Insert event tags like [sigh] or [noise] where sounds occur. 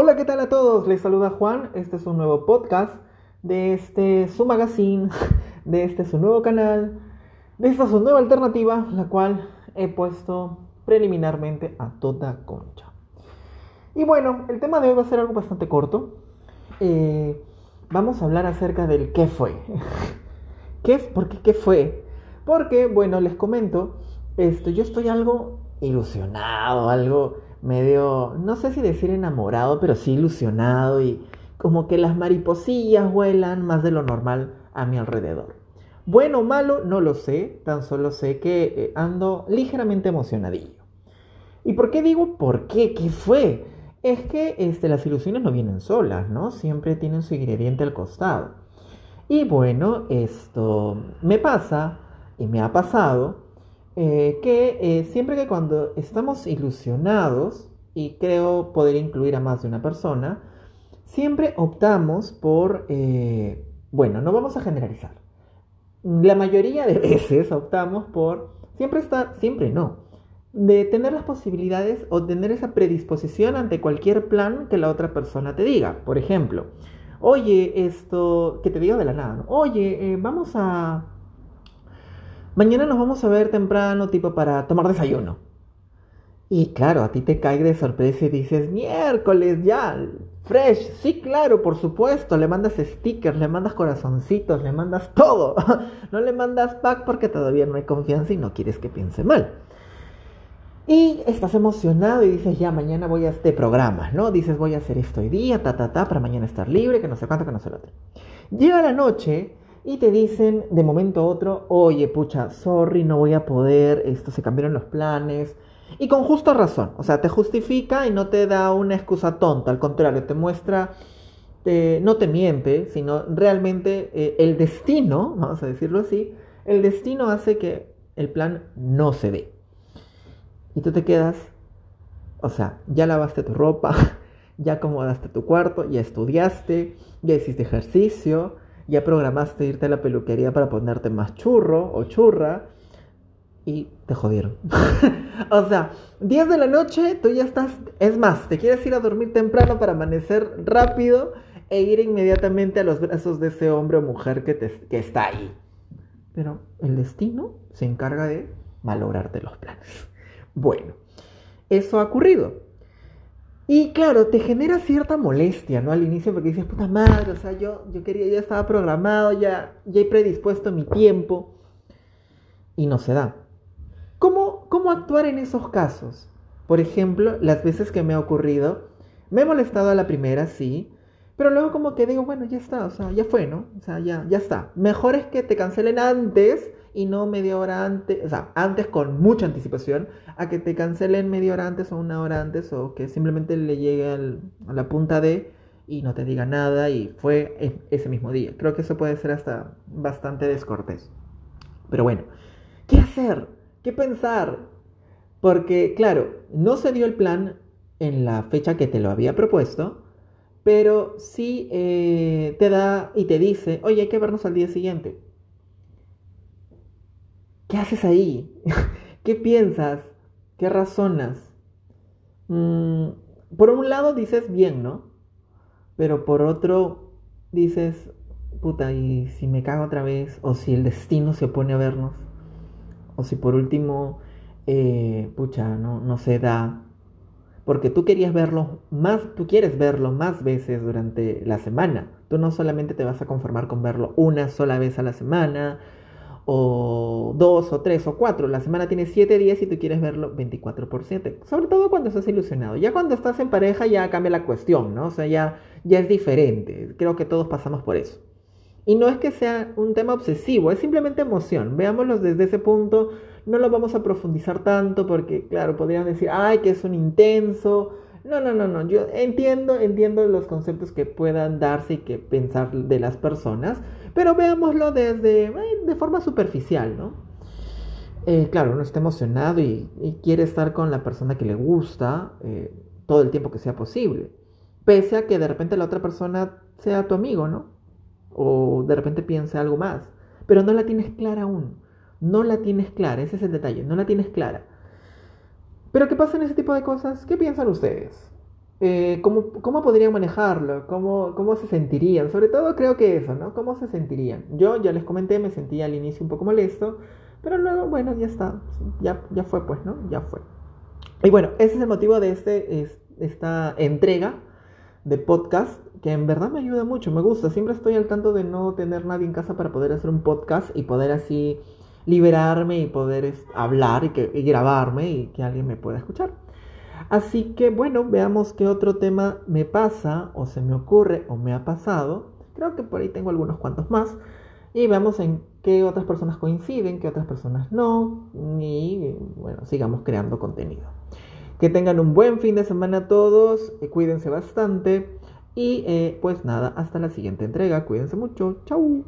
Hola, ¿qué tal a todos? Les saluda Juan. Este es un nuevo podcast de este su magazine, [laughs] de este su nuevo canal, de esta su nueva alternativa, la cual he puesto preliminarmente a toda concha. Y bueno, el tema de hoy va a ser algo bastante corto. Eh, vamos a hablar acerca del qué fue. [laughs] ¿Qué, ¿Por qué qué fue? Porque, bueno, les comento, esto, yo estoy algo ilusionado, algo medio, no sé si decir enamorado, pero sí ilusionado y como que las mariposillas vuelan más de lo normal a mi alrededor. Bueno o malo, no lo sé, tan solo sé que eh, ando ligeramente emocionadillo. ¿Y por qué digo por qué? ¿Qué fue? Es que este, las ilusiones no vienen solas, ¿no? Siempre tienen su ingrediente al costado. Y bueno, esto me pasa y me ha pasado eh, que eh, siempre que cuando estamos ilusionados, y creo poder incluir a más de una persona, siempre optamos por, eh, bueno, no vamos a generalizar. La mayoría de veces optamos por, siempre está, siempre no, de tener las posibilidades o tener esa predisposición ante cualquier plan que la otra persona te diga. Por ejemplo, oye, esto, que te diga de la nada, oye, vamos a mañana nos vamos a ver temprano, tipo para tomar desayuno. Y claro, a ti te cae de sorpresa y dices, miércoles ya, fresh, sí, claro, por supuesto, le mandas stickers, le mandas corazoncitos, le mandas todo. [laughs] no le mandas pack porque todavía no hay confianza y no quieres que piense mal. Y estás emocionado y dices, ya, mañana voy a este programa, ¿no? Dices, voy a hacer esto hoy día, ta, ta, ta, para mañana estar libre, que no sé cuánto, que no sé lo otro. Llega la noche y te dicen de momento a otro, oye, pucha, sorry, no voy a poder, esto se cambiaron los planes. Y con justa razón, o sea, te justifica y no te da una excusa tonta, al contrario, te muestra, no te miente, sino realmente eh, el destino, [laughs] vamos a decirlo así, el destino hace que el plan no se dé. Y tú te quedas, o sea, ya lavaste tu ropa, [laughs] ya acomodaste tu cuarto, ya estudiaste, ya hiciste ejercicio, ya programaste irte a la peluquería para ponerte más churro o churra y te jodieron. [laughs] o sea, 10 de la noche, tú ya estás, es más, te quieres ir a dormir temprano para amanecer rápido e ir inmediatamente a los brazos de ese hombre o mujer que, te, que está ahí. Pero el destino se encarga de malograrte los planes. Bueno, eso ha ocurrido. Y claro, te genera cierta molestia, ¿no? Al inicio porque dices, puta madre, o sea, yo, yo quería, ya estaba programado, ya, ya he predispuesto mi tiempo y no se da. ¿Cómo, ¿Cómo actuar en esos casos? Por ejemplo, las veces que me ha ocurrido, me he molestado a la primera, sí, pero luego como que digo, bueno, ya está, o sea, ya fue, ¿no? O sea, ya, ya está. Mejor es que te cancelen antes y no media hora antes, o sea, antes con mucha anticipación, a que te cancelen media hora antes o una hora antes o que simplemente le llegue a la punta de y no te diga nada y fue e, ese mismo día. Creo que eso puede ser hasta bastante descortés. Pero bueno, ¿qué hacer? ¿Qué pensar? Porque claro, no se dio el plan en la fecha que te lo había propuesto, pero sí eh, te da y te dice, oye, hay que vernos al día siguiente. ¿Qué haces ahí? [laughs] ¿Qué piensas? ¿Qué razonas? Mm, por un lado dices bien, ¿no? Pero por otro dices, puta, ¿y si me cago otra vez? ¿O si el destino se opone a vernos? ¿O si por último, eh, pucha, no, no se da? Porque tú querías verlo más, tú quieres verlo más veces durante la semana. Tú no solamente te vas a conformar con verlo una sola vez a la semana, o dos o tres o cuatro. La semana tiene siete días y tú quieres verlo 24 por 7. Sobre todo cuando estás ilusionado. Ya cuando estás en pareja ya cambia la cuestión, ¿no? O sea, ya, ya es diferente. Creo que todos pasamos por eso. Y no es que sea un tema obsesivo, es simplemente emoción. Veámoslo desde ese punto. No lo vamos a profundizar tanto porque, claro, podrían decir, ay, que es un intenso. No, no, no, no. Yo entiendo, entiendo los conceptos que puedan darse y que pensar de las personas. Pero veámoslo desde, de forma superficial, ¿no? Eh, claro, uno está emocionado y, quiere estar con la persona que le gusta eh, todo el tiempo que sea posible. Pese a que de repente la otra persona sea tu amigo, ¿no? O de repente piense algo más. Pero no la tienes clara aún. No la tienes clara, ese es el detalle, no la tienes clara. Pero ¿qué pasa en ese tipo de cosas? ¿Qué piensan ustedes? eh, ¿cómo, ¿cómo, podrían manejarlo? ¿Cómo, ¿Cómo se sentirían? Sobre todo creo que eso, ¿no? ¿Cómo se sentirían? Yo ya les comenté, me sentía al inicio un poco molesto, pero luego, bueno, ya está, ya, ya fue pues, ¿no? Ya fue. Y bueno, ese es el motivo de este, esta entrega de podcast, que en verdad me ayuda mucho, me gusta. Siempre estoy al tanto de no tener nadie en casa para poder hacer un podcast y poder así liberarme y poder hablar y, que, grabarme y que alguien me pueda escuchar. Así que bueno, veamos qué otro tema me pasa o se me ocurre o me ha pasado. Creo que por ahí tengo algunos cuantos más. Y veamos en qué otras personas coinciden, qué otras personas no. Y bueno, sigamos creando contenido. Que tengan un buen fin de semana todos. Eh, cuídense bastante. Y eh, pues nada, hasta la siguiente entrega. Cuídense mucho. Chau.